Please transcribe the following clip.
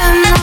I'm not